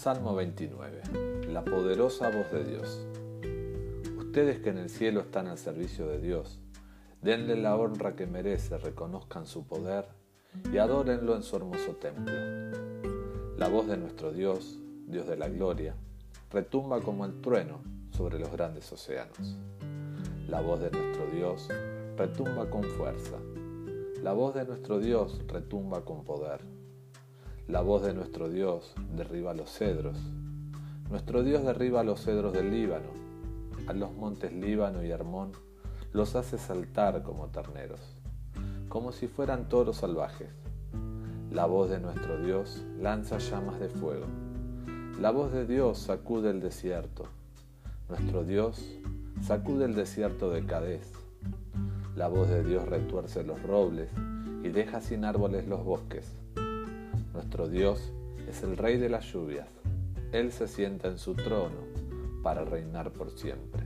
Salmo 29. La poderosa voz de Dios. Ustedes que en el cielo están al servicio de Dios, denle la honra que merece, reconozcan su poder y adórenlo en su hermoso templo. La voz de nuestro Dios, Dios de la gloria, retumba como el trueno sobre los grandes océanos. La voz de nuestro Dios retumba con fuerza. La voz de nuestro Dios retumba con poder. La voz de nuestro Dios derriba los cedros. Nuestro Dios derriba los cedros del Líbano. A los montes Líbano y Hermón los hace saltar como terneros, como si fueran toros salvajes. La voz de nuestro Dios lanza llamas de fuego. La voz de Dios sacude el desierto. Nuestro Dios sacude el desierto de Cadés. La voz de Dios retuerce los robles y deja sin árboles los bosques. Nuestro Dios es el Rey de las lluvias. Él se sienta en su trono para reinar por siempre.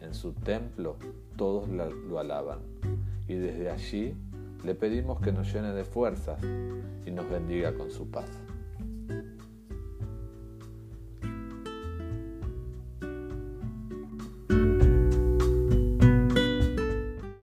En su templo todos lo alaban y desde allí le pedimos que nos llene de fuerzas y nos bendiga con su paz.